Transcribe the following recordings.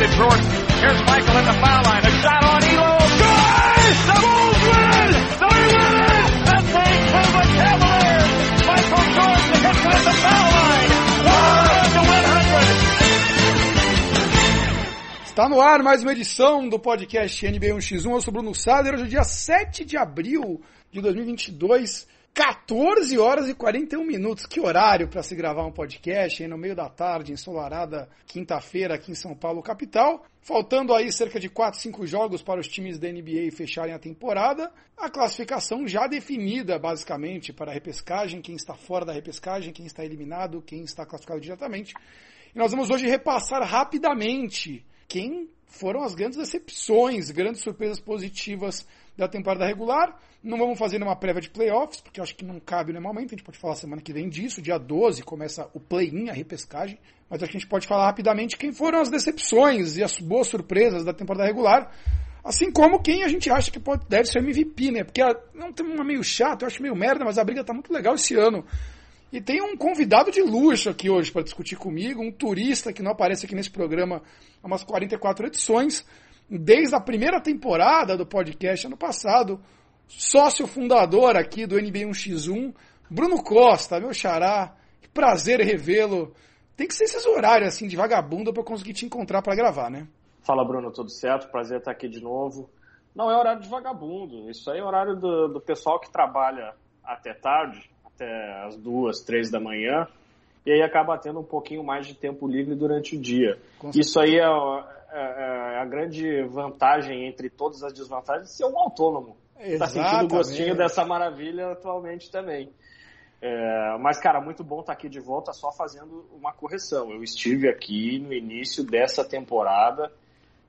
into. Here's Michael the foul line. A shot on Elo. Good! The Bulls win! They win it! The St. Cleveland Cavaliers! Michael Jordan hits it at the foul line. 100 to 100. Está no ar mais uma edição do podcast NBA 1x1. Eu sou Bruno Sader. Hoje é dia 7 de abril de 2022. 14 horas e 41 minutos. Que horário para se gravar um podcast aí no meio da tarde, ensolarada quinta-feira aqui em São Paulo, capital. Faltando aí cerca de 4, 5 jogos para os times da NBA fecharem a temporada. A classificação já definida, basicamente, para a repescagem, quem está fora da repescagem, quem está eliminado, quem está classificado diretamente. E nós vamos hoje repassar rapidamente quem foram as grandes decepções, grandes surpresas positivas da temporada regular. Não vamos fazer uma prévia de playoffs, porque acho que não cabe no momento. A gente pode falar semana que vem disso. Dia 12 começa o play-in, a repescagem. Mas acho que a gente pode falar rapidamente quem foram as decepções e as boas surpresas da temporada regular. Assim como quem a gente acha que pode, deve ser MVP, né? Porque não tem uma meio chato, eu acho meio merda, mas a briga tá muito legal esse ano. E tem um convidado de luxo aqui hoje para discutir comigo, um turista que não aparece aqui nesse programa há umas 44 edições, desde a primeira temporada do podcast ano passado, sócio fundador aqui do NBA 1x1, Bruno Costa, meu xará, que prazer revê-lo. Tem que ser esses horários assim de vagabundo para eu conseguir te encontrar para gravar, né? Fala Bruno, tudo certo? Prazer estar aqui de novo. Não é horário de vagabundo, isso aí é horário do, do pessoal que trabalha até tarde, até as duas, três da manhã, e aí acaba tendo um pouquinho mais de tempo livre durante o dia. Isso aí é, a grande vantagem entre todas as desvantagens de ser um autônomo. Está sentindo o gostinho dessa maravilha atualmente também. É, mas, cara, muito bom estar aqui de volta, só fazendo uma correção. Eu estive aqui no início dessa temporada,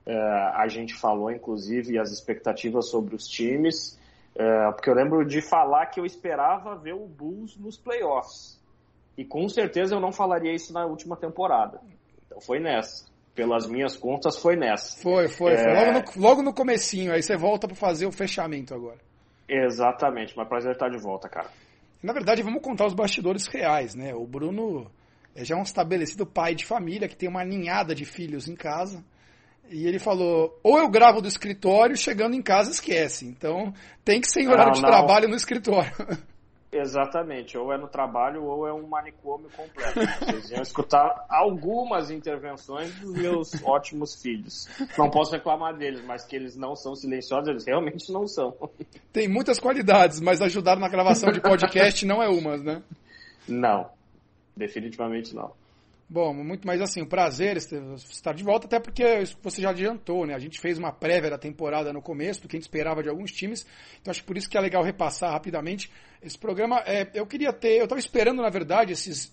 é, a gente falou, inclusive, as expectativas sobre os times, é, porque eu lembro de falar que eu esperava ver o Bulls nos playoffs. E com certeza eu não falaria isso na última temporada. Então foi nessa. Pelas minhas contas, foi nessa. Foi, foi. foi. Logo, no, logo no comecinho, aí você volta para fazer o fechamento agora. Exatamente, mas prazer estar de volta, cara. Na verdade, vamos contar os bastidores reais, né? O Bruno já é um estabelecido pai de família que tem uma ninhada de filhos em casa. E ele falou: ou eu gravo do escritório, chegando em casa esquece. Então tem que ser em horário não, de não. trabalho no escritório. Exatamente, ou é no trabalho ou é um manicômio completo. Vocês iam escutar algumas intervenções dos meus ótimos filhos. Não posso reclamar deles, mas que eles não são silenciosos, eles realmente não são. Tem muitas qualidades, mas ajudar na gravação de podcast não é uma, né? Não, definitivamente não. Bom, muito mais assim, um prazer estar de volta, até porque você já adiantou, né? A gente fez uma prévia da temporada no começo, do que a gente esperava de alguns times, então acho por isso que é legal repassar rapidamente. Esse programa, é, eu queria ter, eu estava esperando, na verdade, esses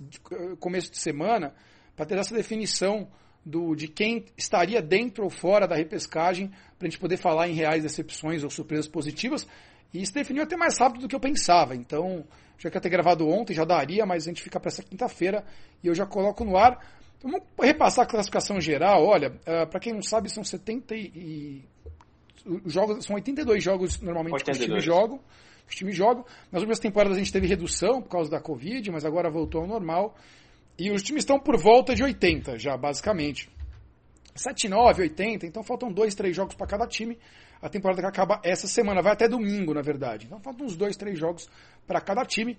começo de semana, para ter essa definição do, de quem estaria dentro ou fora da repescagem, para a gente poder falar em reais decepções ou surpresas positivas, e isso definiu até mais rápido do que eu pensava, então já queria ter gravado ontem, já daria, mas a gente fica para essa quinta-feira e eu já coloco no ar. Então, vamos repassar a classificação geral. Olha, uh, para quem não sabe, são 70 e... Jogos, são 82 jogos normalmente 82. que os times jogam. Os times jogam. Nas últimas temporadas a gente teve redução por causa da Covid, mas agora voltou ao normal. E os times estão por volta de 80 já, basicamente. 7, 9, 80, então faltam dois, três jogos para cada time. A temporada que acaba essa semana, vai até domingo, na verdade. Então faltam uns dois, três jogos para cada time.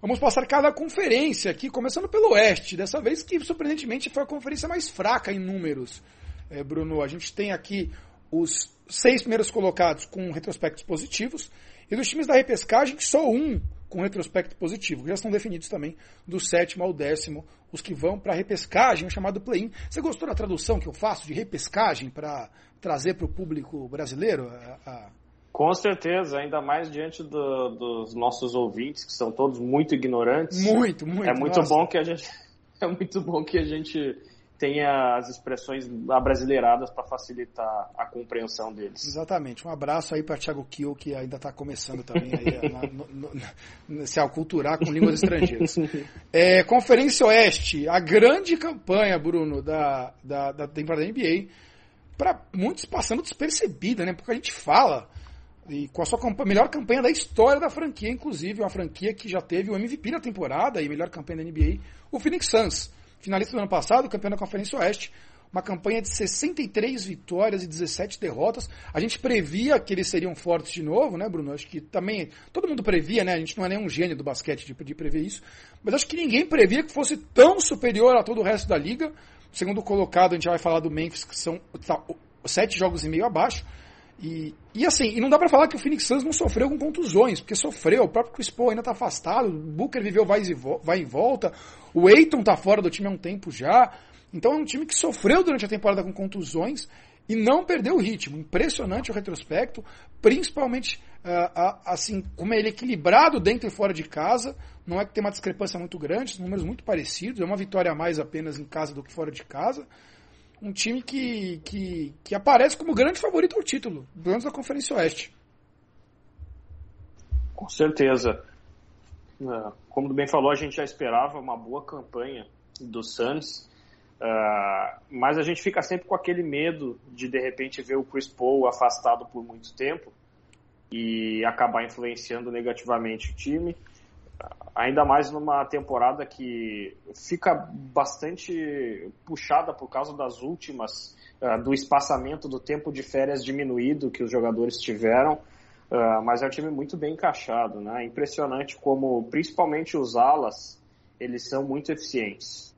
Vamos passar cada conferência aqui, começando pelo Oeste. Dessa vez que, surpreendentemente, foi a conferência mais fraca em números. É, Bruno, a gente tem aqui os seis primeiros colocados com retrospectos positivos. E dos times da repescagem, só um com retrospecto positivo. Já estão definidos também do sétimo ao décimo, os que vão para a repescagem, o chamado play-in. Você gostou da tradução que eu faço de repescagem para trazer para o público brasileiro? A, a... Com certeza, ainda mais diante do, dos nossos ouvintes, que são todos muito ignorantes. Muito, muito. É muito nossa. bom que a gente é muito bom que a gente tenha as expressões abrasileiradas para facilitar a compreensão deles. Exatamente. Um abraço aí para Thiago Kiel, que ainda está começando também a se aculturar com línguas estrangeiras. É, Conferência Oeste, a grande campanha, Bruno, da, da, da temporada da NBA, para muitos passando despercebida, né? Porque a gente fala e com a sua campanha, melhor campanha da história da franquia, inclusive uma franquia que já teve o MVP na temporada e melhor campanha da NBA, o Phoenix Suns finalista do ano passado, campeão da Conferência Oeste. uma campanha de 63 vitórias e 17 derrotas. A gente previa que eles seriam fortes de novo, né, Bruno? Acho que também todo mundo previa, né? A gente não é nenhum gênio do basquete de, de prever isso, mas acho que ninguém previa que fosse tão superior a todo o resto da liga. Segundo colocado, a gente vai falar do Memphis, que são tá, sete jogos e meio abaixo. E, e assim, e não dá para falar que o Phoenix Suns não sofreu com contusões, porque sofreu, o próprio Chris Paul ainda tá afastado, o Booker viveu vai e, vai e volta, o Aiton tá fora do time há um tempo já. Então é um time que sofreu durante a temporada com contusões e não perdeu o ritmo. Impressionante o retrospecto, principalmente uh, assim, como ele é equilibrado dentro e fora de casa. Não é que tem uma discrepância muito grande, números muito parecidos, é uma vitória a mais apenas em casa do que fora de casa um time que, que, que aparece como grande favorito ao título, pelo da Conferência Oeste. Com certeza. É, como bem falou, a gente já esperava uma boa campanha do Suns, uh, mas a gente fica sempre com aquele medo de de repente ver o Chris Paul afastado por muito tempo e acabar influenciando negativamente o time ainda mais numa temporada que fica bastante puxada por causa das últimas, uh, do espaçamento do tempo de férias diminuído que os jogadores tiveram, uh, mas é um time muito bem encaixado, né? É impressionante como, principalmente os alas, eles são muito eficientes.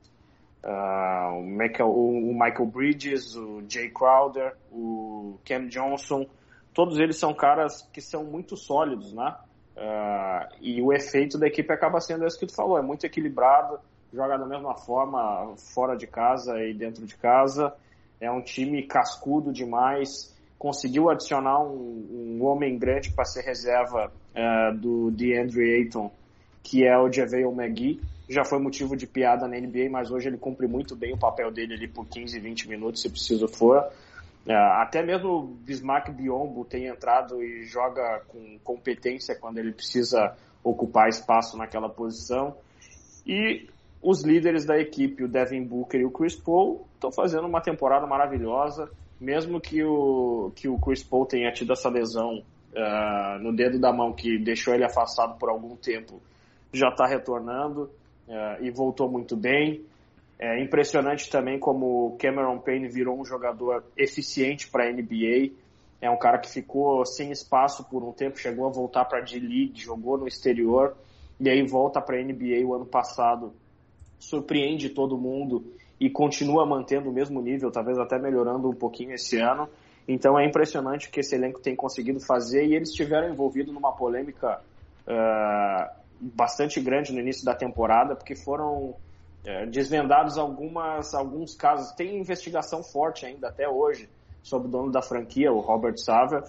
Uh, o, Michael, o, Michael, Bridges, o Jay Crowder, o Cam Johnson, todos eles são caras que são muito sólidos, né? Uh, e o efeito da equipe acaba sendo isso que tu falou, é muito equilibrado, joga da mesma forma fora de casa e dentro de casa. É um time cascudo demais. Conseguiu adicionar um, um homem grande para ser reserva uh, do DeAndre Ayton, que é o JaVale McGee. Já foi motivo de piada na NBA, mas hoje ele cumpre muito bem o papel dele ali por 15, 20 minutos, se preciso for. É, até mesmo Bismarck Biombo tem entrado e joga com competência quando ele precisa ocupar espaço naquela posição. E os líderes da equipe, o Devin Booker e o Chris Paul, estão fazendo uma temporada maravilhosa. Mesmo que o, que o Chris Paul tenha tido essa lesão uh, no dedo da mão que deixou ele afastado por algum tempo, já está retornando uh, e voltou muito bem. É impressionante também como Cameron Payne virou um jogador eficiente para a NBA. É um cara que ficou sem espaço por um tempo, chegou a voltar para a D-League, jogou no exterior e aí volta para a NBA o ano passado. Surpreende todo mundo e continua mantendo o mesmo nível, talvez até melhorando um pouquinho esse ano. Então é impressionante o que esse elenco tem conseguido fazer e eles estiveram envolvidos numa polêmica uh, bastante grande no início da temporada, porque foram é, desvendados algumas, alguns casos. Tem investigação forte ainda até hoje sobre o dono da franquia, o Robert Sava,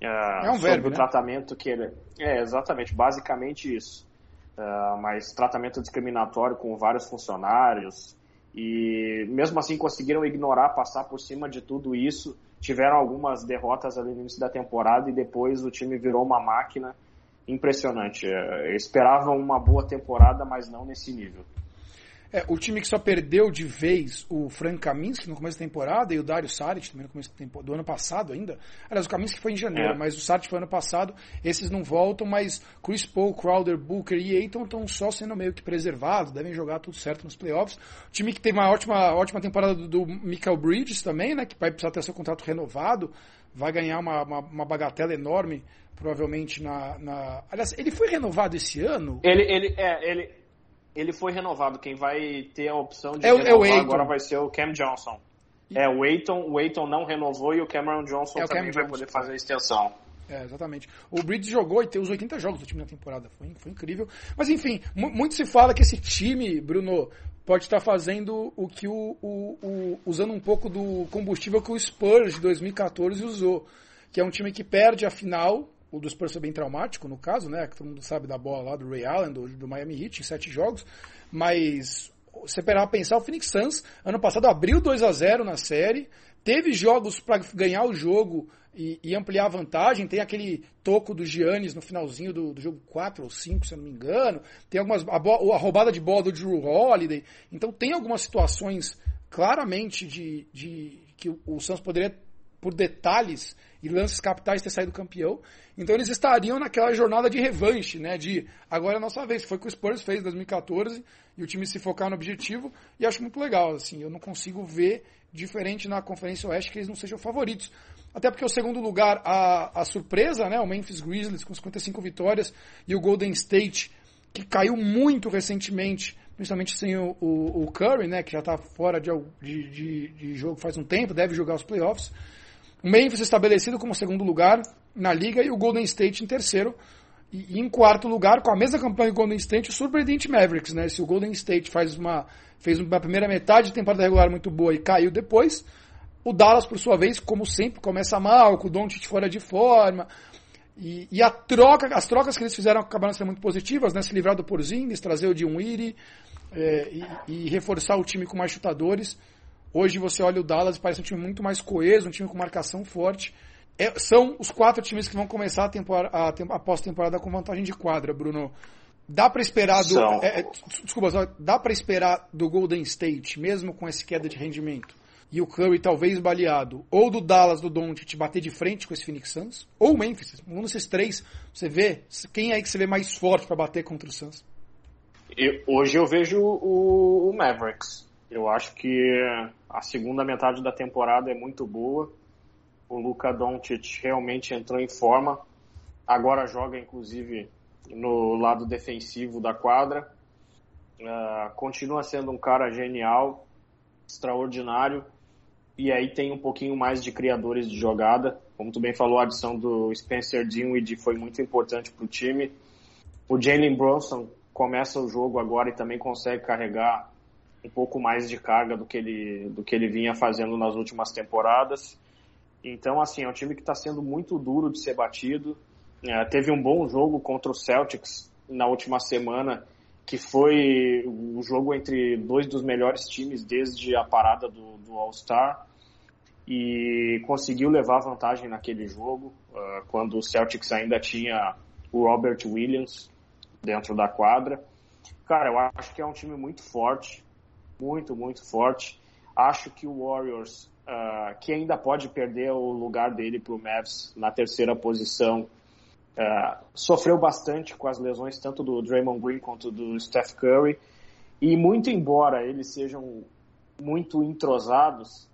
é, é um sobre verbo, o né? tratamento que ele. É, exatamente, basicamente isso. Uh, mas tratamento discriminatório com vários funcionários. E mesmo assim conseguiram ignorar, passar por cima de tudo isso. Tiveram algumas derrotas ali no início da temporada e depois o time virou uma máquina impressionante. Uh, esperavam uma boa temporada, mas não nesse nível. É, o time que só perdeu de vez o Frank Kaminsky no começo da temporada e o Dario Saric também no começo do ano passado ainda. Aliás, o Kaminsky foi em janeiro, é. mas o Saric foi ano passado. Esses não voltam, mas Chris Paul, Crowder, Booker e Aiton estão só sendo meio que preservados, devem jogar tudo certo nos playoffs. O time que teve uma ótima, ótima temporada do, do Michael Bridges também, né, que vai precisar ter seu contrato renovado, vai ganhar uma, uma, uma bagatela enorme provavelmente na, na, Aliás, ele foi renovado esse ano? Ele, ele, é, ele, ele foi renovado. Quem vai ter a opção de é, renovar é agora vai ser o Cam Johnson. É, o Aiton, o Aiton não renovou e o Cameron Johnson é, também vai poder fazer a extensão. É, exatamente. O Bridges jogou e tem os 80 jogos do time na temporada. Foi, foi incrível. Mas enfim, muito se fala que esse time, Bruno, pode estar fazendo o que o, o, o, usando um pouco do combustível que o Spurs de 2014 usou, que é um time que perde a final o do Spurs foi bem traumático, no caso, né? Que todo mundo sabe da bola lá do Ray Allen, do, do Miami Heat, em sete jogos. Mas, você esperava pensar, o Phoenix Suns, ano passado, abriu 2 a 0 na série, teve jogos para ganhar o jogo e, e, ampliar a vantagem. Tem aquele toco do Giannis no finalzinho do, do jogo 4 ou 5, se eu não me engano. Tem algumas. A, a roubada de bola do Drew Holiday. Então, tem algumas situações claramente de, de que o, o Suns poderia por detalhes e lances capitais ter saído campeão. Então eles estariam naquela jornada de revanche, né? De agora é a nossa vez. Foi o que o Spurs fez em 2014 e o time se focar no objetivo. E acho muito legal, assim. Eu não consigo ver diferente na Conferência Oeste que eles não sejam favoritos. Até porque o segundo lugar, a, a surpresa, né? O Memphis Grizzlies com 55 vitórias e o Golden State, que caiu muito recentemente, principalmente sem o, o, o Curry, né? Que já está fora de, de, de jogo faz um tempo, deve jogar os playoffs. Memphis estabelecido como segundo lugar na liga e o Golden State em terceiro. E, e em quarto lugar, com a mesma campanha do Golden State, o surpreendente Mavericks, né? Se o Golden State faz uma, fez uma primeira metade de temporada regular muito boa e caiu depois, o Dallas, por sua vez, como sempre, começa mal, com o Doncic fora de forma. E, e, a troca, as trocas que eles fizeram acabaram sendo muito positivas, né? Se livrar do Porzingis, trazer o Dinwiddie é, e, e reforçar o time com mais chutadores. Hoje você olha o Dallas e parece um time muito mais coeso, um time com marcação forte. É, são os quatro times que vão começar a, temporada, a, a pós-temporada com vantagem de quadra, Bruno. Dá para esperar do. É, é, desculpa, dá para esperar do Golden State, mesmo com essa queda de rendimento, e o Curry talvez baleado, ou do Dallas, do Doncic bater de frente com esse Phoenix Suns, ou o Memphis. Um desses três, você vê quem é que você vê mais forte para bater contra o Suns? Eu, hoje eu vejo o, o Mavericks. Eu acho que a segunda metade da temporada é muito boa. O Luka Doncic realmente entrou em forma. Agora joga, inclusive, no lado defensivo da quadra. Uh, continua sendo um cara genial, extraordinário. E aí tem um pouquinho mais de criadores de jogada. Como tu bem falou, a adição do Spencer Dinwiddie foi muito importante para o time. O Jalen Bronson começa o jogo agora e também consegue carregar um pouco mais de carga do que ele, do que ele vinha fazendo nas últimas temporadas. Então, assim, é um time que está sendo muito duro de ser batido. É, teve um bom jogo contra o Celtics na última semana, que foi o jogo entre dois dos melhores times desde a parada do, do All-Star. E conseguiu levar vantagem naquele jogo, uh, quando o Celtics ainda tinha o Robert Williams dentro da quadra. Cara, eu acho que é um time muito forte muito, muito forte. Acho que o Warriors, uh, que ainda pode perder o lugar dele para o Mavs na terceira posição, uh, sofreu bastante com as lesões tanto do Draymond Green quanto do Steph Curry. E muito embora eles sejam muito entrosados,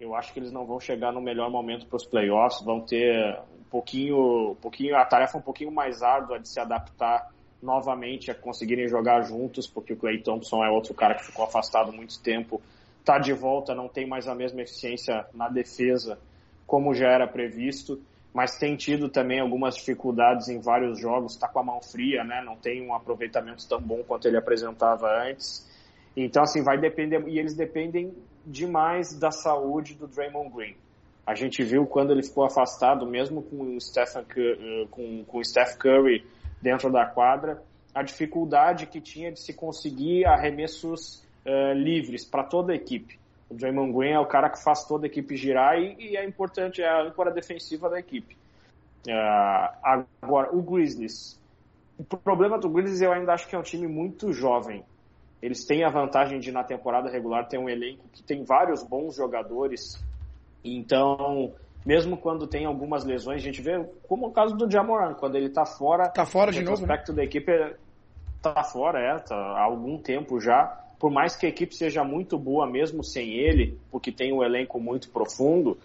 eu acho que eles não vão chegar no melhor momento para os playoffs, vão ter um pouquinho, um pouquinho, a tarefa um pouquinho mais árdua de se adaptar novamente a conseguirem jogar juntos, porque o Clay Thompson é outro cara que ficou afastado muito tempo, está de volta, não tem mais a mesma eficiência na defesa como já era previsto, mas tem tido também algumas dificuldades em vários jogos, está com a mão fria, né? Não tem um aproveitamento tão bom quanto ele apresentava antes. Então, assim, vai depender, e eles dependem demais da saúde do Draymond Green. A gente viu quando ele ficou afastado, mesmo com o Stephen, eh, com, com o Steph Curry dentro da quadra, a dificuldade que tinha de se conseguir arremessos uh, livres para toda a equipe. O Draymond Green é o cara que faz toda a equipe girar e, e é importante, é a âncora defensiva da equipe. Uh, agora, o Grizzlies. O problema do Grizzlies eu ainda acho que é um time muito jovem. Eles têm a vantagem de, na temporada regular, ter um elenco que tem vários bons jogadores. Então, mesmo quando tem algumas lesões, a gente vê como o caso do Jamoran, quando ele tá fora. Tá fora de novo. O aspecto né? da equipe tá fora, é, tá há algum tempo já. Por mais que a equipe seja muito boa, mesmo sem ele, porque tem um elenco muito profundo,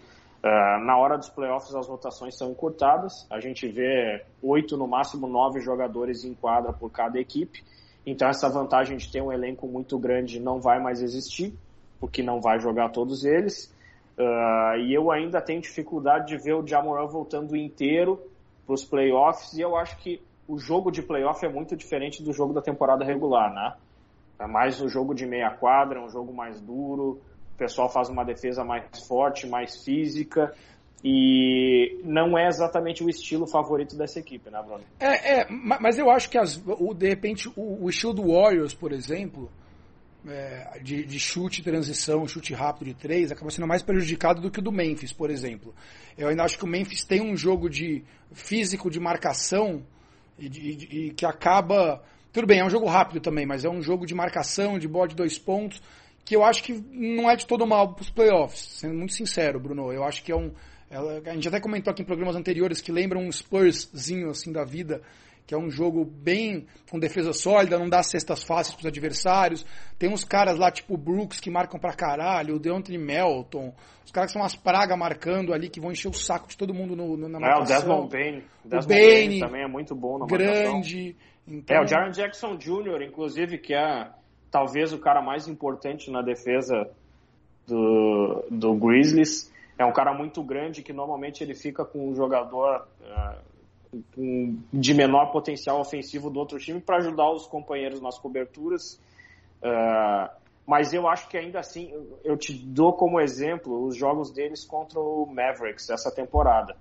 uh, na hora dos playoffs as rotações são encurtadas. A gente vê oito, no máximo nove jogadores em quadra por cada equipe. Então essa vantagem de ter um elenco muito grande não vai mais existir, porque não vai jogar todos eles. Uh, e eu ainda tenho dificuldade de ver o Jamoran voltando inteiro para os playoffs. E eu acho que o jogo de playoff é muito diferente do jogo da temporada regular, né? É mais um jogo de meia quadra, um jogo mais duro. O pessoal faz uma defesa mais forte, mais física. E não é exatamente o estilo favorito dessa equipe, né, Bruno? É, é mas eu acho que as, o, de repente o, o estilo do Warriors, por exemplo, é, de, de, chute, transição, chute rápido de três, acaba sendo mais prejudicado do que o do Memphis, por exemplo. Eu ainda acho que o Memphis tem um jogo de físico, de marcação, e, de, e que acaba. Tudo bem, é um jogo rápido também, mas é um jogo de marcação, de bola de dois pontos, que eu acho que não é de todo mal para os playoffs, sendo muito sincero, Bruno. Eu acho que é um, Ela, a gente até comentou aqui em programas anteriores que lembram um Spurszinho assim da vida, que é um jogo bem com defesa sólida, não dá cestas fáceis para os adversários. Tem uns caras lá, tipo o Brooks, que marcam pra caralho, o Deontay Melton, os caras que são umas pragas marcando ali, que vão encher o saco de todo mundo no, no, na marcação. É, o Desmond Bain. O Desmond Bain, também é muito bom na grande. Então, É, o Jaron Jackson Jr., inclusive, que é talvez o cara mais importante na defesa do, do Grizzlies. É um cara muito grande que normalmente ele fica com um jogador uh, de menor potencial ofensivo do outro time para ajudar os companheiros nas coberturas. Uh, mas eu acho que ainda assim, eu te dou como exemplo os jogos deles contra o Mavericks essa temporada.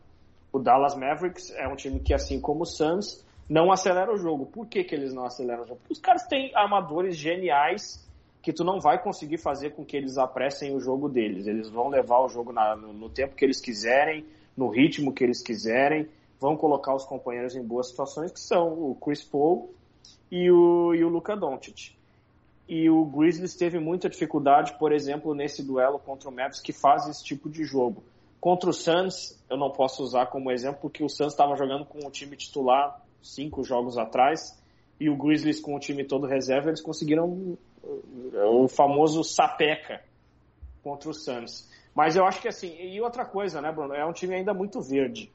O Dallas Mavericks é um time que, assim como o Suns, não acelera o jogo. Por que, que eles não aceleram o jogo? Os caras têm armadores geniais que tu não vai conseguir fazer com que eles apressem o jogo deles. Eles vão levar o jogo na, no, no, tempo que eles quiserem, no ritmo que eles quiserem, vão colocar os companheiros em boas situações, que são o Chris Paul e o, e o Luka Doncic. E o Grizzlies teve muita dificuldade, por exemplo, nesse duelo contra o Mavericks, que faz esse tipo de jogo. Contra o Suns, eu não posso usar como exemplo, porque o Suns estava jogando com o time titular cinco jogos atrás, e o Grizzlies com o time todo reserva, eles conseguiram o famoso sapeca contra o Suns. Mas eu acho que assim, e outra coisa, né, Bruno? É um time ainda muito verde.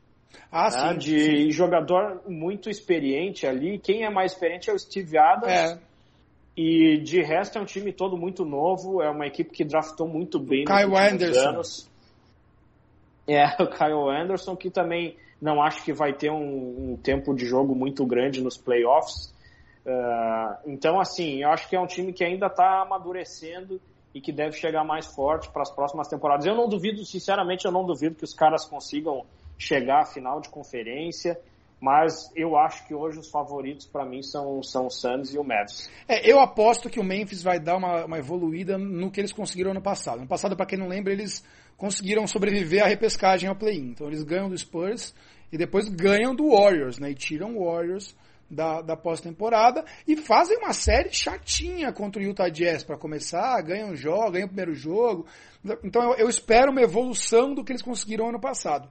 Ah, né? sim. De sim. jogador muito experiente ali. Quem é mais experiente é o Steve Adams. É. E de resto é um time todo muito novo. É uma equipe que draftou muito bem Kyle nos últimos Anderson. anos. É, o Kyle Anderson, que também não acho que vai ter um, um tempo de jogo muito grande nos playoffs. Uh, então, assim, eu acho que é um time que ainda está amadurecendo e que deve chegar mais forte para as próximas temporadas. Eu não duvido, sinceramente, eu não duvido que os caras consigam chegar à final de conferência, mas eu acho que hoje os favoritos para mim são, são o Suns e o Mavs. É, eu aposto que o Memphis vai dar uma, uma evoluída no que eles conseguiram ano passado. No passado, para quem não lembra, eles conseguiram sobreviver à repescagem ao play-in. Então eles ganham do Spurs e depois ganham do Warriors, né? E tiram o Warriors da, da pós-temporada e fazem uma série chatinha contra o Utah Jazz para começar, ganham jogo, ganham o primeiro jogo. Então eu, eu, espero uma evolução do que eles conseguiram ano passado.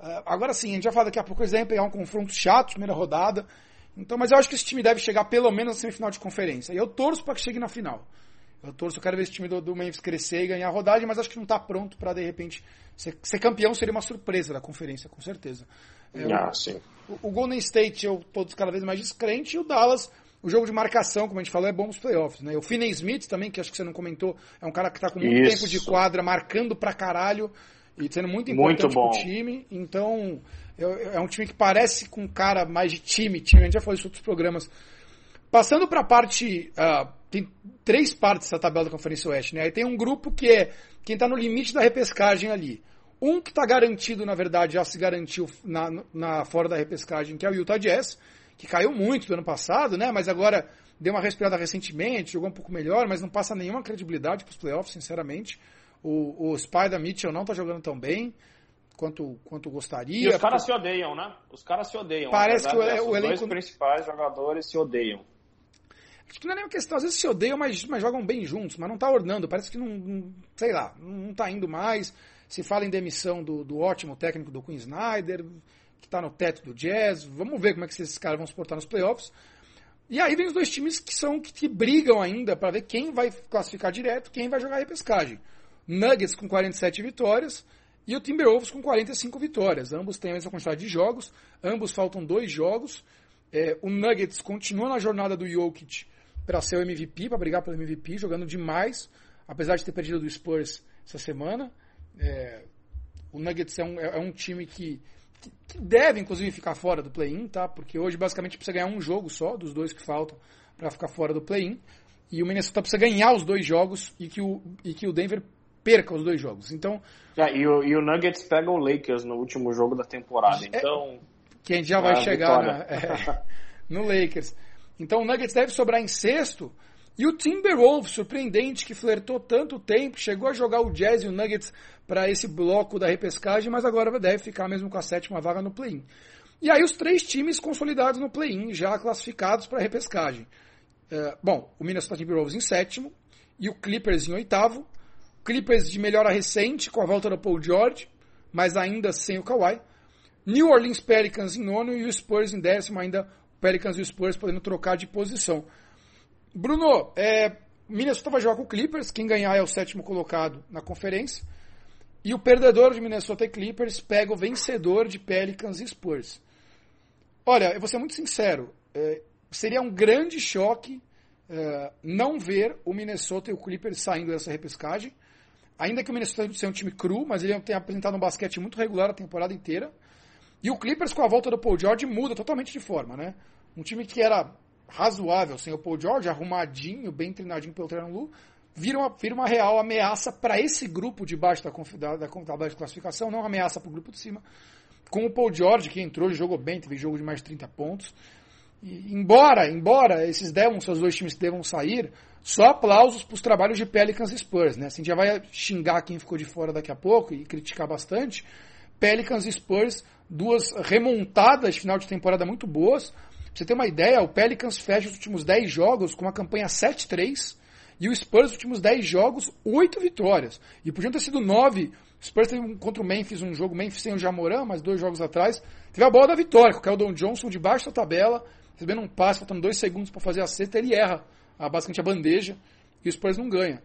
Uh, agora sim, a gente já fala daqui a pouco, eles devem pegar um confronto chato, primeira rodada. Então, mas eu acho que esse time deve chegar pelo menos na semifinal de conferência. E eu torço para que chegue na final. Eu torço, eu quero ver esse time do, do Memphis crescer e ganhar a rodagem, mas acho que não está pronto para de repente ser, ser, campeão seria uma surpresa da conferência, com certeza. É, ah, o, sim. O, o, Golden State eu todos cada vez mais descrente e o Dallas, o jogo de marcação, como a gente falou, é bom nos playoffs, né? O Finney Smith também, que acho que você não comentou, é um cara que está com muito Isso. tempo de quadra, marcando pra caralho e sendo muito importante muito time. Então, é um time que parece com um cara mais de time, time. A gente já falou isso em outros programas. Passando para a parte. Uh, tem três partes da tabela da Conferência Oeste, né? Aí tem um grupo que é quem está no limite da repescagem ali. Um que está garantido, na verdade, já se garantiu na, na, fora da repescagem, que é o Utah Jazz, que caiu muito do ano passado, né? Mas agora deu uma respirada recentemente, jogou um pouco melhor, mas não passa nenhuma credibilidade para os playoffs, sinceramente. O, o Spider Mitchell não está jogando tão bem quanto, quanto gostaria. E os caras se odeiam, né? Os caras se odeiam. Parece que o, é, o os elenco. dois principais jogadores se odeiam. Acho que não é nenhuma questão, às vezes se odeiam, mas, mas jogam bem juntos, mas não tá ornando, parece que não, não sei lá, não tá indo mais. Se fala em demissão do, do ótimo técnico do Queen Snyder, que tá no teto do Jazz. Vamos ver como é que esses caras vão se portar nos playoffs. E aí vem os dois times que são que, que brigam ainda para ver quem vai classificar direto, quem vai jogar a repescagem. Nuggets com 47 vitórias e o Timberwolves com 45 vitórias. Ambos têm a mesma quantidade de jogos, ambos faltam dois jogos. É, o Nuggets continua na jornada do Jokic para ser o MVP, para brigar pelo MVP, jogando demais, apesar de ter perdido do Spurs essa semana. É, o Nuggets é um, é um time que, que, que, deve, inclusive, ficar fora do play-in, tá? Porque hoje, basicamente, precisa ganhar um jogo só, dos dois que faltam, para ficar fora do play-in. E o Minnesota precisa ganhar os dois jogos e que o, e que o Denver perca os dois jogos. Então. É, e, o, e o Nuggets pega o Lakers no último jogo da temporada. Então. que a gente já vai chegar na, no Lakers. Então o Nuggets deve sobrar em sexto. E o Timberwolves, surpreendente, que flertou tanto tempo, chegou a jogar o Jazz e o Nuggets para esse bloco da repescagem, mas agora deve ficar mesmo com a sétima vaga no play-in. E aí os três times consolidados no play-in, já classificados para a repescagem. Uh, bom, o Minnesota Timberwolves em sétimo e o Clippers em oitavo. Clippers de melhora recente com a volta do Paul George, mas ainda sem o Kawhi. New Orleans Pelicans em nono e o Spurs em décimo, ainda Pelicans e o Spurs podendo trocar de posição. Bruno, é, Minnesota vai jogar com o Clippers, quem ganhar é o sétimo colocado na conferência. E o perdedor de Minnesota e Clippers pega o vencedor de Pelicans e Spurs. Olha, eu vou ser muito sincero, é, seria um grande choque é, não ver o Minnesota e o Clippers saindo dessa repescagem. Ainda que o Minnesota seja um time cru, mas ele tem apresentado um basquete muito regular a temporada inteira. E o Clippers, com a volta do Paul George, muda totalmente de forma, né? Um time que era razoável sem o Paul George, arrumadinho, bem treinadinho pelo Trenan Lu, vira uma, vira uma real ameaça para esse grupo de baixo da, da, da tabela de classificação, não ameaça para o grupo de cima. Com o Paul George, que entrou e jogou bem, teve jogo de mais de 30 pontos. Embora, embora esses devam, seus dois times devam sair, só aplausos para os trabalhos de Pelicans e Spurs, né? Assim, já vai xingar quem ficou de fora daqui a pouco e criticar bastante. Pelicans e Spurs, duas remontadas de final de temporada muito boas. Pra você ter uma ideia, o Pelicans fecha os últimos 10 jogos com uma campanha 7-3 e o Spurs, os últimos 10 jogos, 8 vitórias. E podiam ter sido 9. O Spurs teve um, contra o Memphis um jogo, Memphis sem o Jamoran, mas dois jogos atrás. Teve a bola da vitória, com o Keldon Johnson debaixo da tabela, recebendo um passe, faltando dois segundos para fazer a seta, ele erra a, basicamente a bandeja e o Spurs não ganha.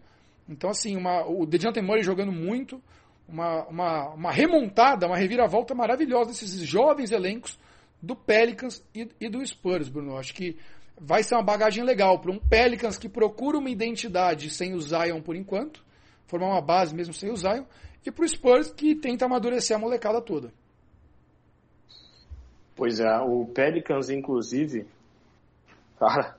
Então, assim, uma, o DeJounte Murray jogando muito, uma, uma, uma remontada, uma reviravolta maravilhosa desses jovens elencos do Pelicans e, e do Spurs, Bruno. Acho que vai ser uma bagagem legal para um Pelicans que procura uma identidade sem o Zion por enquanto, formar uma base mesmo sem o Zion, e para o Spurs que tenta amadurecer a molecada toda. Pois é, o Pelicans, inclusive, cara,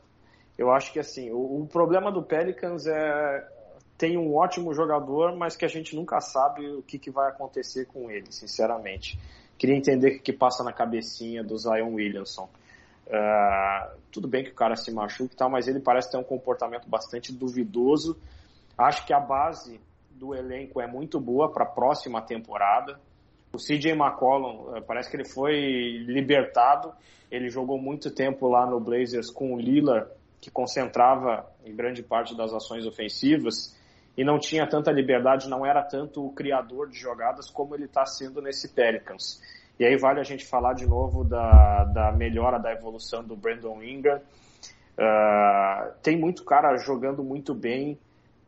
eu acho que assim, o, o problema do Pelicans é tem um ótimo jogador, mas que a gente nunca sabe o que, que vai acontecer com ele, sinceramente. Queria entender o que, passa na cabecinha do Zion Williamson. Uh, tudo bem que o cara se machuca e tal, mas ele parece ter um comportamento bastante duvidoso. Acho que a base do elenco é muito boa para a próxima temporada. O CJ McCollum, uh, parece que ele foi libertado. Ele jogou muito tempo lá no Blazers com o Lillard, que concentrava em grande parte das ações ofensivas e não tinha tanta liberdade, não era tanto o criador de jogadas como ele está sendo nesse Pelicans. E aí vale a gente falar de novo da, da melhora, da evolução do Brandon Ingram. Uh, tem muito cara jogando muito bem.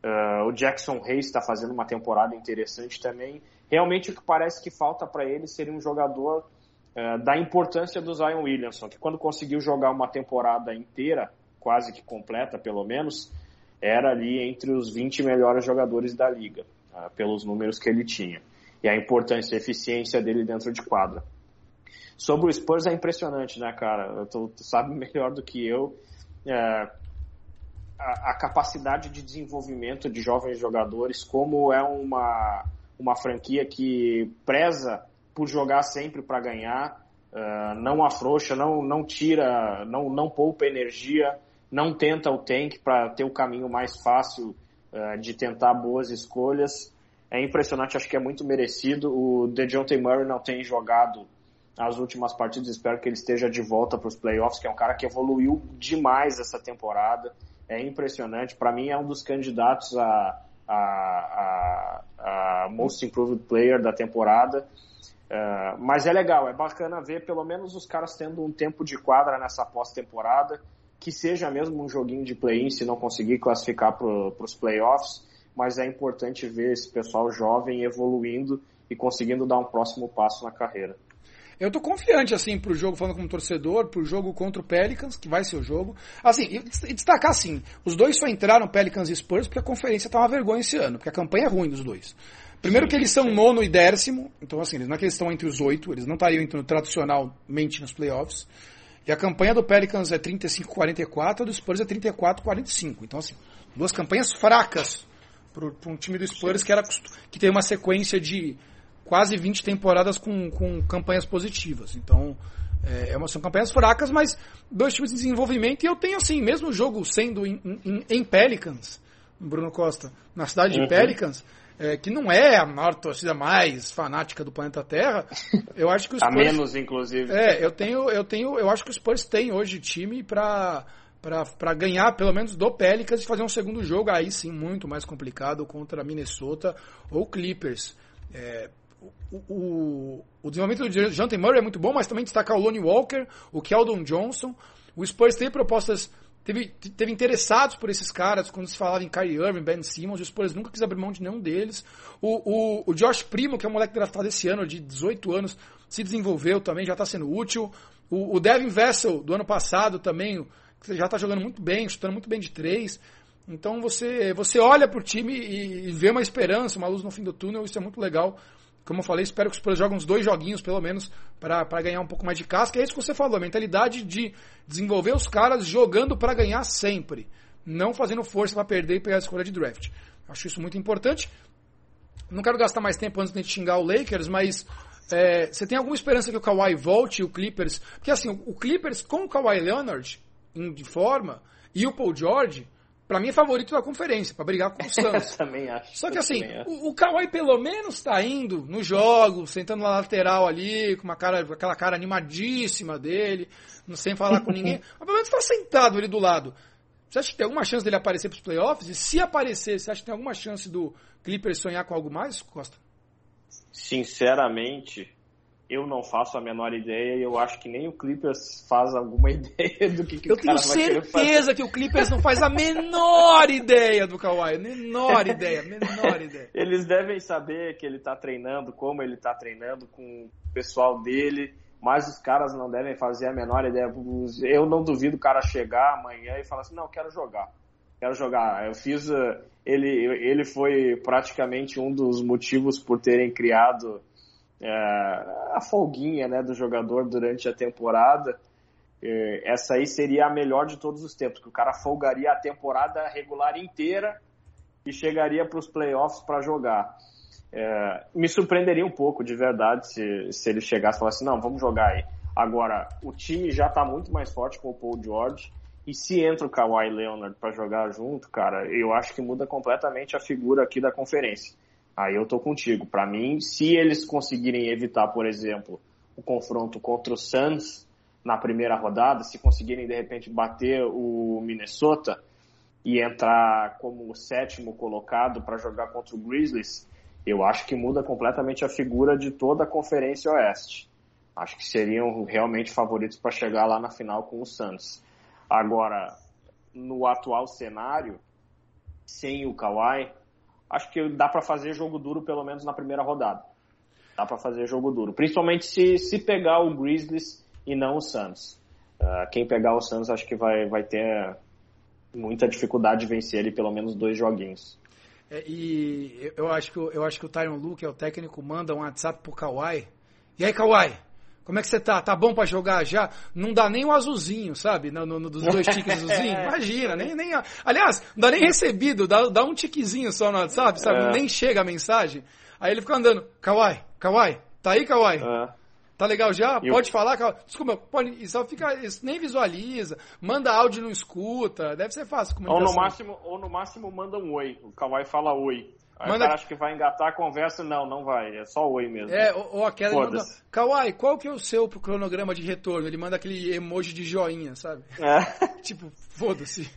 Uh, o Jackson Hayes está fazendo uma temporada interessante também. Realmente o que parece que falta para ele seria um jogador uh, da importância do Zion Williamson, que quando conseguiu jogar uma temporada inteira, quase que completa pelo menos, era ali entre os 20 melhores jogadores da liga, pelos números que ele tinha e a importância e eficiência dele dentro de quadra. Sobre o Spurs é impressionante, né, cara? Tu, tu sabe melhor do que eu é, a, a, capacidade de desenvolvimento de jovens jogadores, como é uma, uma franquia que preza por jogar sempre para ganhar, uh, não afrouxa, não, não tira, não, não poupa energia, não tenta o tank para ter o caminho mais fácil uh, de tentar boas escolhas é impressionante, acho que é muito merecido. O DeJounte Murray não tem jogado as últimas partidas, espero que ele esteja de volta para os playoffs, que é um cara que evoluiu demais essa temporada. É impressionante, para mim é um dos candidatos a, a, a, a Most Improved Player da temporada. Uh, mas é legal, é bacana ver pelo menos os caras tendo um tempo de quadra nessa pós-temporada, que seja mesmo um joguinho de play-in se não conseguir classificar para os playoffs mas é importante ver esse pessoal jovem evoluindo e conseguindo dar um próximo passo na carreira. Eu tô confiante, assim, pro jogo, falando como torcedor, pro jogo contra o Pelicans, que vai ser o jogo. Assim, e destacar assim, os dois só entraram, Pelicans e Spurs, porque a conferência tá uma vergonha esse ano, porque a campanha é ruim dos dois. Primeiro que eles são nono e décimo, então assim, não é que eles estão entre os oito, eles não estariam entrando tradicionalmente nos playoffs. E a campanha do Pelicans é 35-44, a do Spurs é 34-45. Então assim, duas campanhas fracas para um time do Spurs que, era, que tem uma sequência de quase 20 temporadas com, com campanhas positivas. Então, é, é, são campanhas fracas, mas dois times de desenvolvimento. E eu tenho, assim, mesmo o jogo sendo em, em, em Pelicans, Bruno Costa, na cidade de uhum. Pelicans, é, que não é a maior torcida mais fanática do planeta Terra, eu acho que os A menos, inclusive. É, eu tenho, eu tenho, eu acho que os Spurs têm hoje time para para ganhar pelo menos do Pelicans e fazer um segundo jogo aí sim muito mais complicado contra Minnesota ou Clippers. É, o, o, o desenvolvimento do Jonathan Murray é muito bom, mas também destacar o Lonnie Walker, o Keldon Johnson. O Spurs teve propostas, teve, teve interessados por esses caras, quando se falava em Kyrie Irving, Ben Simmons, o Spurs nunca quis abrir mão de nenhum deles. O, o, o Josh Primo, que é um moleque draftado esse ano, de 18 anos, se desenvolveu também, já está sendo útil. O, o Devin Vessel, do ano passado, também, já está jogando muito bem, chutando muito bem de três. Então você, você olha para o time e, e, vê uma esperança, uma luz no fim do túnel, isso é muito legal. Como eu falei, espero que os Spurs joguem uns dois joguinhos, pelo menos, para ganhar um pouco mais de casca. É isso que você falou, a mentalidade de desenvolver os caras jogando para ganhar sempre. Não fazendo força para perder e pegar a escolha de draft. Acho isso muito importante. Não quero gastar mais tempo antes de xingar o Lakers, mas é, você tem alguma esperança que o Kawhi volte e o Clippers? Porque assim, o Clippers com o Kawhi Leonard em, de forma e o Paul George Pra mim é favorito da conferência, para brigar com o Santos. também acho. Só que assim, o, o Kawhi pelo menos tá indo no jogo, sentando na lateral ali, com uma cara, aquela cara animadíssima dele, não sem falar com ninguém. Mas pelo menos tá sentado ali do lado. Você acha que tem alguma chance dele aparecer pros playoffs? E se aparecer, você acha que tem alguma chance do Clippers sonhar com algo mais, Costa? Sinceramente, eu não faço a menor ideia e eu acho que nem o Clippers faz alguma ideia do que, que eu o cara vai Eu tenho certeza que o Clippers não faz a menor ideia do Kawhi, menor ideia, menor ideia. Eles devem saber que ele está treinando, como ele está treinando com o pessoal dele, mas os caras não devem fazer a menor ideia. Eu não duvido o cara chegar amanhã e falar assim, não, quero jogar. Quero jogar. Eu fiz. Eh, ele, ele foi praticamente um dos motivos por terem criado a folguinha né, do jogador durante a temporada, é, essa aí seria a melhor de todos os tempos, que o cara folgaria a temporada regular inteira e chegaria para os playoffs para jogar. É, me surpreenderia um pouco, de verdade, se, se ele chegasse e falasse, não, vamos jogar aí. Agora, o time já está muito mais forte com o Paul George, e se entra o Kawhi Leonard para jogar junto, cara, eu acho que muda completamente a figura aqui da conferência. Aí eu tô contigo. Para mim, se eles conseguirem evitar, por exemplo, o confronto contra o Suns na primeira rodada, se conseguirem de repente bater o Minnesota e entrar como o sétimo colocado para jogar contra o Grizzlies, eu acho que muda completamente a figura de toda a Conferência Oeste. Acho que seriam realmente favoritos para chegar lá na final com o Suns. Agora, no atual cenário, sem o Kawhi, acho que dá para fazer jogo duro pelo menos na primeira rodada. Dá para fazer jogo duro, principalmente se, se pegar o Grizzlies e não o Suns. Uh, quem pegar o Suns acho que vai, vai ter muita dificuldade de vencer ele pelo menos dois joguinhos. É, e eu acho que eu acho que o Tyron Luke, é o técnico, manda um WhatsApp pro Kawhi. E aí, Kawhi? Como é que você tá? Tá bom para jogar já? Não dá nem o azulzinho, sabe? No, no, no dos dois tiques azulzinhos. Imagina, nem, nem. Aliás, não dá nem recebido, dá, dá um tiquezinho só no WhatsApp, sabe? É. Nem chega a mensagem. Aí ele fica andando. Kawai, Kawai, tá aí, Kawai? É. Tá legal já? E pode falar? Kawai. Desculpa, pode, só fica, nem visualiza, manda áudio não escuta, deve ser fácil. Ou no máximo, ou no máximo manda um oi. O Kawai fala oi. Aí manda... o cara acha que vai engatar a conversa, não, não vai, é só oi mesmo. É, ou, ou aquela manda, Kawai, qual que é o seu pro cronograma de retorno? Ele manda aquele emoji de joinha, sabe? É. tipo, foda-se.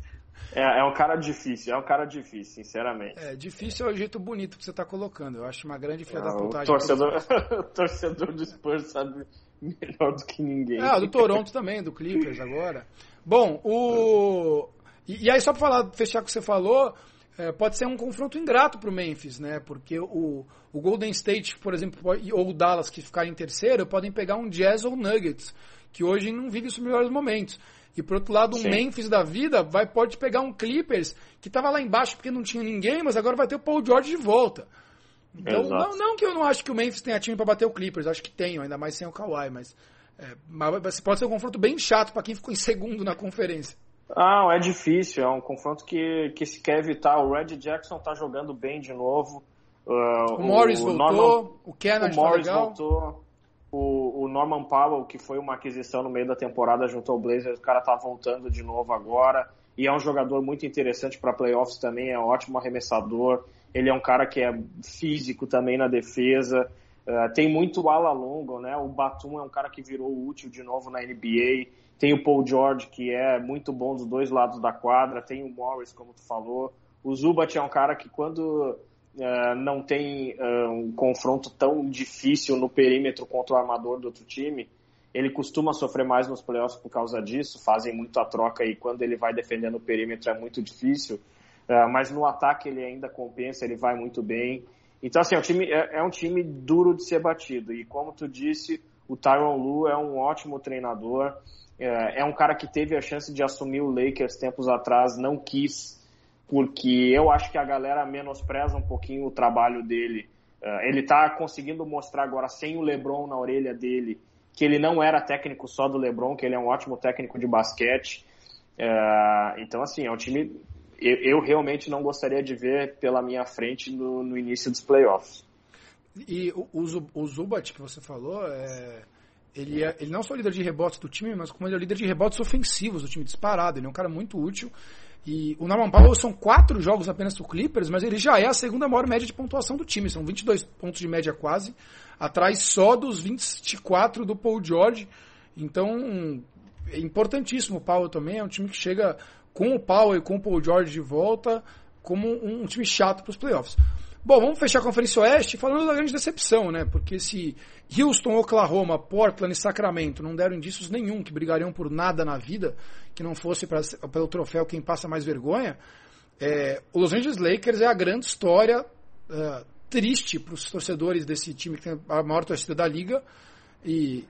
É, é um cara difícil, é um cara difícil, sinceramente. É, difícil é o jeito bonito que você tá colocando. Eu acho uma grande filha da ah, putagem. O torcedor, torcedor do Spurs sabe melhor do que ninguém. Ah, do Toronto também, do Clippers agora. Bom, o... E, e aí, só pra falar, fechar o que você falou, é, pode ser um confronto ingrato para o Memphis, né? Porque o, o Golden State, por exemplo, ou o Dallas, que ficarem em terceiro, podem pegar um Jazz ou Nuggets, que hoje não vive os melhores momentos. E por outro lado, um. Memphis da vida vai pode pegar um Clippers que estava lá embaixo porque não tinha ninguém, mas agora vai ter o Paul George de volta. Então, não, não, que eu não acho que o Memphis tenha time para bater o Clippers, acho que tem, ainda mais sem o Kawhi, mas, é, mas pode ser um confronto bem chato para quem ficou em segundo na conferência. Ah, é difícil, é um confronto que, que se quer evitar. O Red Jackson tá jogando bem de novo. Uh, o Morris o voltou, Norman, o Kennedy o Morris tá voltou. O, o, Norman Powell, que foi uma aquisição no meio da temporada junto ao Blazers, o cara tá voltando de novo agora. E é um jogador muito interessante para playoffs também, é um ótimo arremessador. Ele é um cara que é físico também na defesa. Uh, tem muito ala longo, né? O Batum é um cara que virou útil de novo na NBA. Tem o Paul George, que é muito bom dos dois lados da quadra. Tem o Morris, como tu falou. O Zubat é um cara que quando uh, não tem uh, um confronto tão difícil no perímetro contra o armador do outro time, ele costuma sofrer mais nos playoffs por causa disso, fazem muito a troca e quando ele vai defendendo o perímetro é muito difícil, uh, mas no ataque ele ainda compensa, ele vai muito bem. Então, assim, é um, time, é, é um time duro de ser batido e como tu disse, o Tyron Lu é um ótimo treinador, é, é um cara que teve a chance de assumir o Lakers tempos atrás, não quis, porque eu acho que a galera menospreza um pouquinho o trabalho dele. Uh, ele está conseguindo mostrar agora, sem o LeBron na orelha dele, que ele não era técnico só do LeBron, que ele é um ótimo técnico de basquete. Uh, então, assim, é um time. Eu, realmente não gostaria de ver pela minha frente no, no início dos playoffs. E o, o, Zubat que você falou, é, ele, é, ele não só é líder de rebotes do time, mas como ele é líder de rebotes ofensivos do time disparado. Ele é um cara muito útil. E o Norman Powell são quatro jogos apenas do Clippers, mas ele já é a segunda maior média de pontuação do time. São 22 pontos de média quase atrás só dos 24 do Paul George. Então, é importantíssimo o Powell também. É um time que chega com o Powell e com o Paul George de volta como um, um time chato para os playoffs. Bom, vamos fechar a Conferência Oeste falando da grande decepção, né? Porque se Houston, Oklahoma, Portland e Sacramento não deram indícios nenhum que brigariam por nada na vida, que não fosse pra, pelo troféu quem passa mais vergonha, é, o Los Angeles Lakers é a grande história uh, triste para os torcedores desse time que tem a maior torcida da liga. E.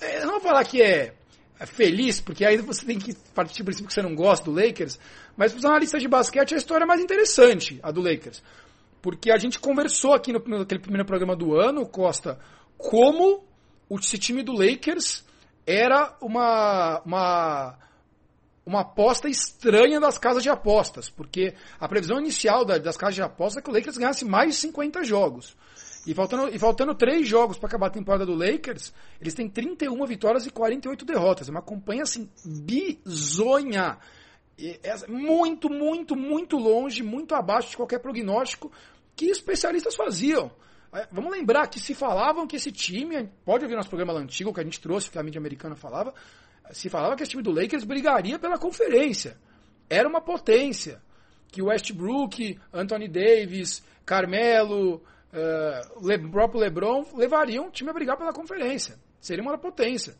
Eu não vou falar que é, é feliz, porque aí você tem que partir do princípio que você não gosta do Lakers, mas para os analistas de basquete é a história mais interessante, a do Lakers. Porque a gente conversou aqui no, naquele primeiro programa do ano, Costa, como esse time do Lakers era uma, uma uma aposta estranha das casas de apostas, porque a previsão inicial das casas de apostas é que o Lakers ganhasse mais de 50 jogos. E faltando, e faltando três jogos para acabar a temporada do Lakers, eles têm 31 vitórias e 48 derrotas. É uma campanha assim bizonha. É muito, muito, muito longe, muito abaixo de qualquer prognóstico que especialistas faziam. É, vamos lembrar que se falavam que esse time, pode ouvir nosso programa antigo que a gente trouxe, que a mídia americana falava, se falava que esse time do Lakers brigaria pela conferência. Era uma potência. Que Westbrook, Anthony Davis, Carmelo, uh, Le, próprio LeBron levariam o time a brigar pela conferência. Seria uma potência.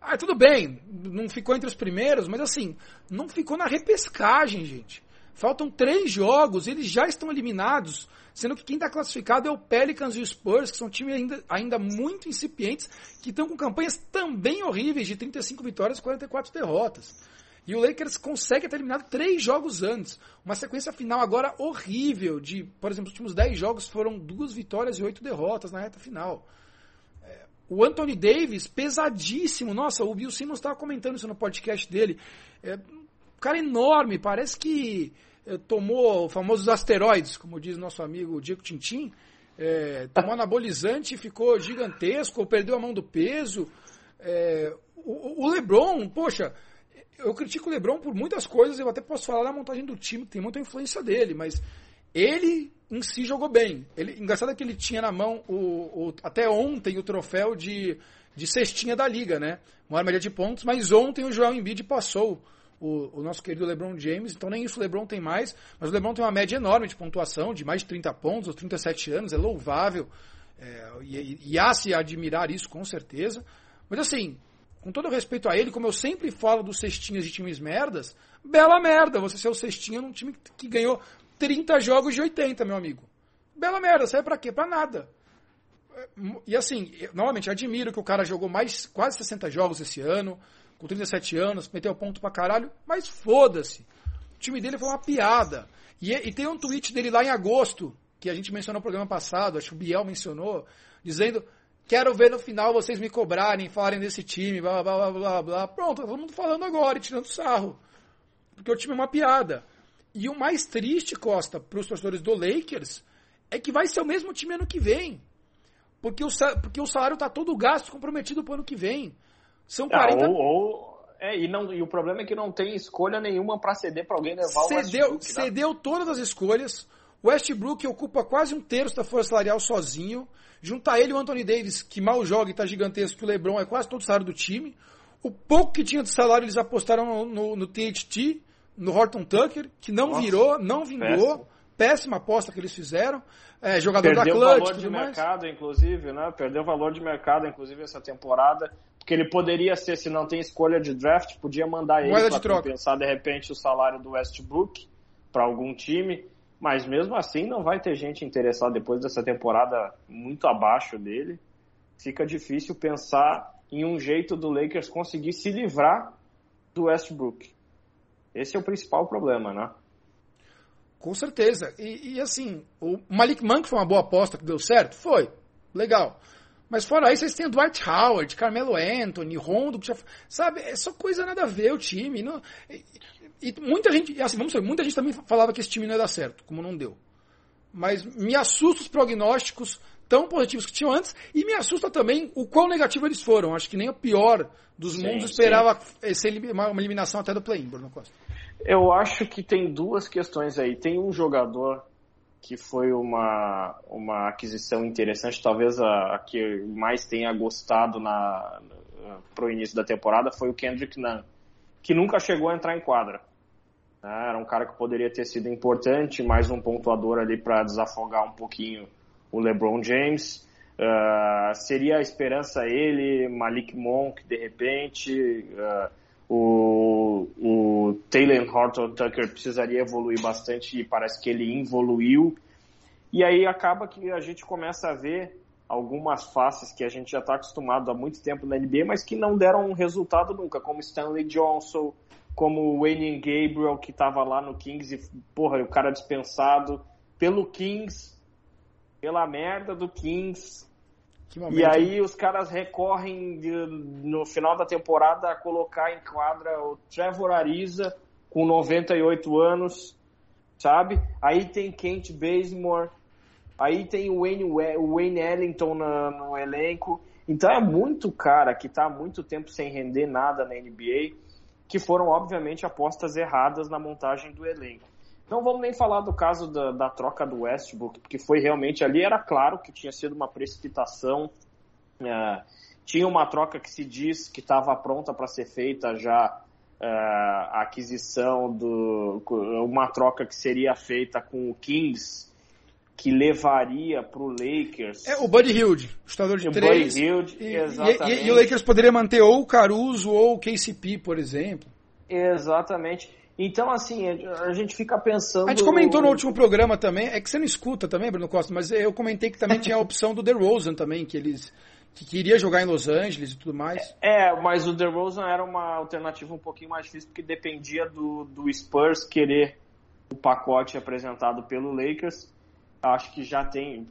Ah, tudo bem, não ficou entre os primeiros, mas assim, não ficou na repescagem, gente. Faltam três jogos, eles já estão eliminados sendo que quem está classificado é o Pelicans e o Spurs, que são times ainda, ainda muito incipientes, que estão com campanhas também horríveis de 35 vitórias e 44 derrotas. E o Lakers consegue ter eliminado três jogos antes. Uma sequência final agora horrível, de, por exemplo, os últimos 10 jogos foram duas vitórias e oito derrotas na reta final. É, o Anthony Davis, pesadíssimo. Nossa, o Bill Simmons estava comentando isso no podcast dele. É, um cara enorme, parece que eh, tomou famosos asteroides, como diz nosso amigo Diego Tintim, é, tomou anabolizante e ficou gigantesco, perdeu a mão do peso. É, o, o, LeBron, poxa, eu critico o LeBron por muitas coisas, eu até posso falar da montagem do time, tem muita influência dele, mas ele em si jogou bem. Ele, engraçado é que ele tinha na mão o, o, até ontem o troféu de, de cestinha da liga, né? Maior média de pontos, mas ontem o Joel Embiid passou o, o, nosso querido LeBron James. Então nem isso o LeBron tem mais, mas o LeBron tem uma média enorme de pontuação, de mais de 30 pontos aos 37 anos, é louvável. É, e, e há se admirar isso com certeza. Mas assim, com todo respeito a ele, como eu sempre falo dos cestinhas de times merdas, bela merda você ser o cestinha num time que ganhou 30 jogos de 80, meu amigo. Bela merda, serve pra quê? Pra nada. E assim, novamente, admiro que o cara jogou mais quase 60 jogos esse ano, com 37 anos, meteu ponto pra caralho, mas foda-se. O time dele foi uma piada. E, e, tem um tweet dele lá em agosto, que a gente mencionou no programa passado, acho que o Biel mencionou, dizendo: Quero ver no final vocês me cobrarem, falarem desse time, blá blá blá blá blá. Pronto, todo mundo falando agora, tirando sarro. Porque o time é uma piada. E o mais triste, Costa, para os torcedores do Lakers, é que vai ser o mesmo time ano que vem. Porque o, porque o salário está todo gasto comprometido para o ano que vem. São 40. Ah, ou, ou, é, e, não, e o problema é que não tem escolha nenhuma para ceder para alguém levar cedeu, o Westbrook. Cedeu todas as escolhas. O Westbrook ocupa quase um terço da força salarial sozinho. Juntar ele e o Anthony Davis, que mal joga e está gigantesco, que o LeBron é quase todo o salário do time. O pouco que tinha de salário eles apostaram no, no, no THT, no Horton Tucker, que não Nossa, virou, não vingou. Péssimo. péssima aposta que eles fizeram. É, jogador Perdeu da Clutch, valor de mais. mercado, inclusive, né? Perdeu valor de mercado, inclusive, essa temporada. Porque ele poderia ser, se não tem escolha de draft, podia mandar ele para troca. compensar, de repente, o salário do Westbrook para algum time. Mas mesmo assim, não vai ter gente interessada depois dessa temporada muito abaixo dele. Fica difícil pensar em um jeito do Lakers conseguir se livrar do Westbrook. Esse é o principal problema, né? Com certeza. E, e, assim, o Malik Monk foi uma boa aposta que deu certo? Foi. Legal. Mas fora isso, vocês têm o Dwight Howard, Carmelo Anthony, Rondo, que já, sabe? É só coisa nada a ver o time. Não, e, muita gente, assim, vamos ver, muita gente também falava que esse time não ia dar certo, como não deu. Mas me assusta os prognósticos tão positivos que tinham antes e me assusta também o quão negativo eles foram. Acho que nem o pior dos Sim, mundos esperava uma, uma eliminação até do play-in, Bruno Costa. Eu acho que tem duas questões aí. Tem um jogador que foi uma, uma aquisição interessante, talvez a, a que mais tenha gostado na, na, pro início da temporada foi o Kendrick Nunn, que nunca chegou a entrar em quadra. né? Era um cara que poderia ter sido importante, mais um pontuador ali para desafogar um pouquinho o LeBron James. Uh, seria a esperança ele, Malik Monk, de repente. Uh, o, o Taylor Horton Tucker precisaria evoluir bastante e parece que ele evoluiu. E aí acaba que a gente começa a ver algumas faces que a gente já está acostumado há muito tempo na NBA, mas que não deram um resultado nunca, como Stanley Johnson, como Wayne Gabriel, que estava lá no Kings e, porra, o cara dispensado pelo Kings, pela merda do Kings, e aí os caras recorrem de, no final da temporada a colocar em quadra o Trevor Ariza com 98 anos, sabe? Aí tem Kent Bazemore, aí tem o Wayne, o Wayne Ellington na, no elenco. Então é muito cara que está há muito tempo sem render nada na NBA, que foram obviamente apostas erradas na montagem do elenco. Não vamos nem falar do caso da, da, troca do Westbrook, porque foi realmente ali, era claro que tinha sido uma precipitação. É, tinha uma troca que se diz que estava pronta para ser feita já é, a aquisição do. uma troca que seria feita com o Kings, que levaria para o Lakers. É o Buddy Hilde, chutador de o três. Buddy Hilde, e, exatamente. E, e, o Lakers poderia manter ou o Caruso ou o KCP, por exemplo. Exatamente. Então, assim, a gente fica pensando. A gente comentou no último programa também, é que você não escuta também, Bruno Costa, mas eu comentei que também tinha a opção do DeRozan também, que eles que queria jogar em Los Angeles e tudo mais. É, mas o DeRozan era uma alternativa um pouquinho mais difícil, porque dependia do, do Spurs querer o pacote apresentado pelo Lakers. Acho que já tem,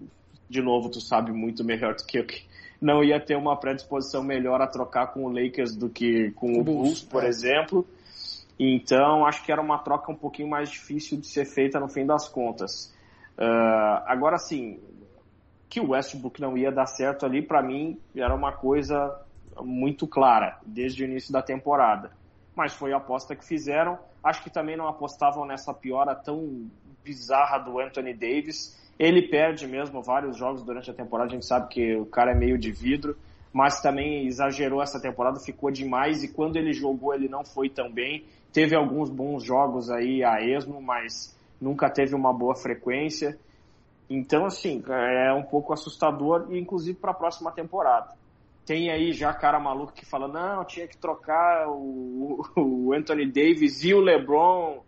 de novo, tu sabe muito melhor do que eu, que não ia ter uma predisposição melhor a trocar com o Lakers do que com o, Bulls, Bulls, por é. exemplo. Então, acho que era uma troca um pouquinho mais difícil de ser feita no fim das contas. Uh, agora, sim, que o Westbrook não ia dar certo ali, para mim, era uma coisa muito clara, desde o início da temporada. Mas foi a aposta que fizeram. Acho que também não apostavam nessa piora tão bizarra do Anthony Davis. Ele perde mesmo vários jogos durante a temporada, a gente sabe que o cara é meio de vidro, mas também exagerou essa temporada, ficou demais e quando ele jogou ele não foi tão bem. Teve alguns bons jogos aí a esmo, mas nunca teve uma boa frequência. Então, assim, é um pouco assustador, inclusive para a próxima temporada. Tem aí já cara maluco que fala: não, tinha que trocar o, o Anthony Davis e o LeBron,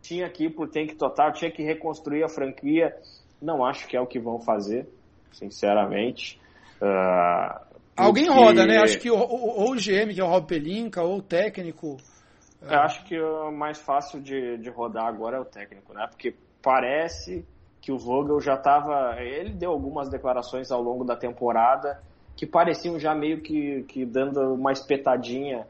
tinha que ir pro tank total, tinha que reconstruir a franquia. Não acho que é o que vão fazer, sinceramente. Uh, Alguém porque... roda, né? Acho que ou, ou o GM, que é o Rob Pelinka, ou o técnico. Eu acho que o mais fácil de, de rodar agora é o técnico, né? Porque parece que o Vogel já estava. Ele deu algumas declarações ao longo da temporada que pareciam já meio que, que dando uma espetadinha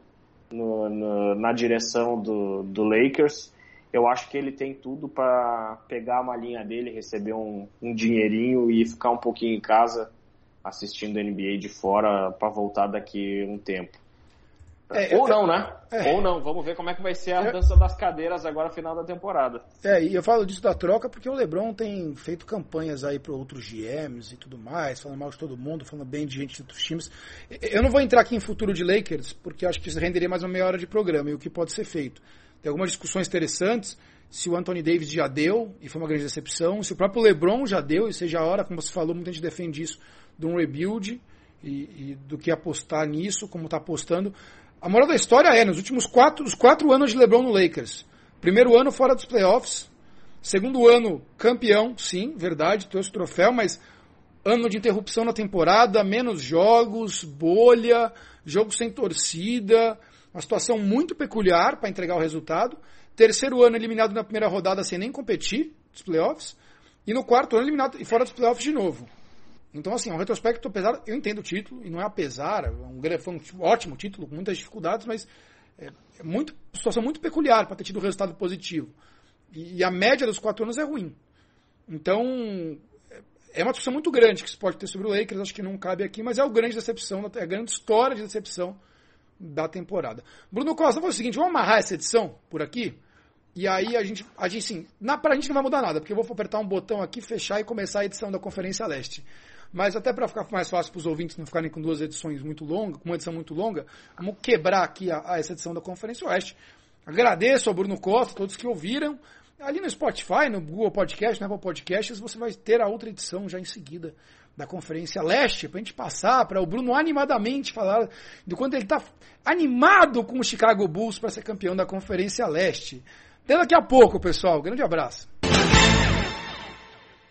no, no, na direção do, do Lakers. Eu acho que ele tem tudo para pegar a malinha dele, receber um, um dinheirinho e ficar um pouquinho em casa assistindo NBA de fora para voltar daqui um tempo. É, Ou não, né? É, Ou não. Vamos ver como é que vai ser a dança das cadeiras agora final da temporada. É, e eu falo disso da troca porque o LeBron tem feito campanhas aí para outros GMs e tudo mais, falando mal de todo mundo, falando bem de gente de outros times. Eu não vou entrar aqui em futuro de Lakers, porque acho que isso renderia mais uma meia hora de programa e o que pode ser feito. Tem algumas discussões interessantes se o Anthony Davis já deu, e foi uma grande decepção, se o próprio LeBron já deu, e seja a hora, como você falou, muita gente defende isso, de um rebuild e, e do que apostar nisso, como está apostando. A moral da história é, nos últimos quatro, os quatro anos de LeBron no Lakers, primeiro ano fora dos playoffs, segundo ano campeão, sim, verdade, trouxe o troféu, mas ano de interrupção na temporada, menos jogos, bolha, jogo sem torcida, uma situação muito peculiar para entregar o resultado. Terceiro ano eliminado na primeira rodada sem nem competir nos playoffs. E no quarto ano eliminado e fora dos playoffs de novo. Então, assim, é um retrospecto apesar, eu entendo o título, e não é apesar, é um, foi um ótimo título, com muitas dificuldades, mas é, é muito, situação muito peculiar para ter tido um resultado positivo. E, e, a média dos quatro anos é ruim. Então, é uma discussão muito grande que se pode ter sobre o Lakers, acho que não cabe aqui, mas é a grande decepção, é a grande história de decepção da temporada. Bruno Costa, vamos o seguinte, vamos amarrar essa edição por aqui, e aí a gente, a gente sim, na, pra gente não vai mudar nada, porque eu vou apertar um botão aqui, fechar e começar a edição da Conferência Leste. Mas até para ficar mais fácil para os ouvintes não ficarem com duas edições muito longas, com uma edição muito longa, vamos quebrar aqui a, a essa edição da Conferência Oeste. Agradeço ao Bruno Costa, todos que ouviram. Ali no Spotify, no Google Podcast, no Apple Podcasts, você vai ter a outra edição já em seguida da Conferência Leste, para a gente passar para o Bruno animadamente falar do quanto ele está animado com o Chicago Bulls para ser campeão da Conferência Leste. Até daqui a pouco, pessoal. Grande abraço.